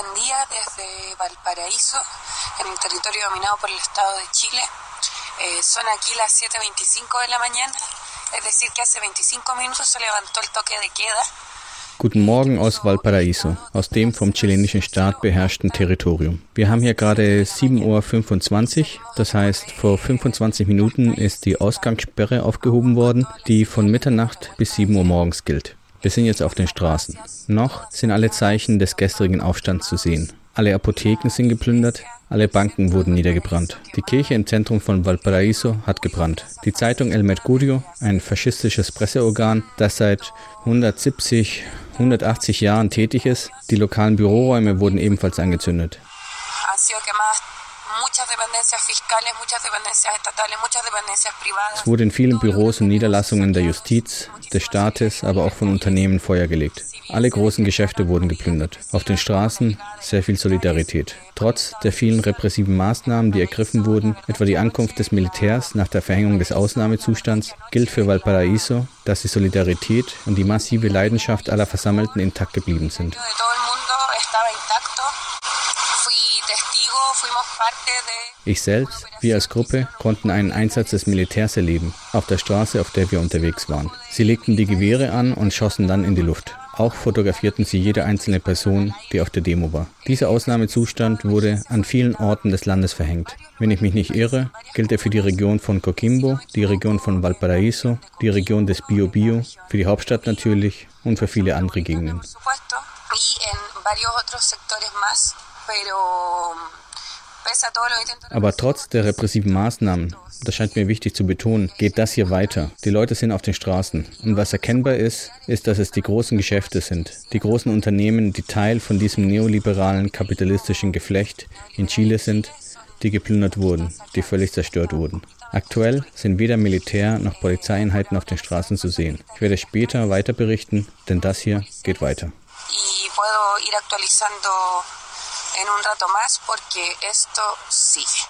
buen día desde Valparaíso, en el territorio dominado por el Estado de Chile. Eh, son aquí las 7.25 de la mañana, es decir, que hace 25 minutos se levantó el toque de queda. Guten Morgen aus Valparaíso, aus dem vom chilenischen Staat beherrschten Territorium. Wir haben hier gerade 7.25 Uhr, das heißt vor 25 Minuten ist die Ausgangssperre aufgehoben worden, die von Mitternacht bis 7 Uhr morgens gilt. Wir sind jetzt auf den Straßen. Noch sind alle Zeichen des gestrigen Aufstands zu sehen. Alle Apotheken sind geplündert, alle Banken wurden niedergebrannt. Die Kirche im Zentrum von Valparaíso hat gebrannt. Die Zeitung El Mercurio, ein faschistisches Presseorgan, das seit 170, 180 Jahren tätig ist, die lokalen Büroräume wurden ebenfalls angezündet. Es wurde in vielen Büros und Niederlassungen der Justiz, des Staates, aber auch von Unternehmen Feuer gelegt. Alle großen Geschäfte wurden geplündert. Auf den Straßen sehr viel Solidarität. Trotz der vielen repressiven Maßnahmen, die ergriffen wurden, etwa die Ankunft des Militärs nach der Verhängung des Ausnahmezustands, gilt für Valparaíso, dass die Solidarität und die massive Leidenschaft aller Versammelten intakt geblieben sind. Ich selbst, wir als Gruppe, konnten einen Einsatz des Militärs erleben, auf der Straße, auf der wir unterwegs waren. Sie legten die Gewehre an und schossen dann in die Luft. Auch fotografierten sie jede einzelne Person, die auf der Demo war. Dieser Ausnahmezustand wurde an vielen Orten des Landes verhängt. Wenn ich mich nicht irre, gilt er für die Region von Coquimbo, die Region von Valparaíso, die Region des Biobío, für die Hauptstadt natürlich und für viele andere Gegenden. Aber trotz der repressiven Maßnahmen, das scheint mir wichtig zu betonen, geht das hier weiter. Die Leute sind auf den Straßen. Und was erkennbar ist, ist, dass es die großen Geschäfte sind, die großen Unternehmen, die Teil von diesem neoliberalen kapitalistischen Geflecht in Chile sind, die geplündert wurden, die völlig zerstört wurden. Aktuell sind weder Militär noch Polizeieinheiten auf den Straßen zu sehen. Ich werde später weiter berichten, denn das hier geht weiter. En un rato más porque esto sigue.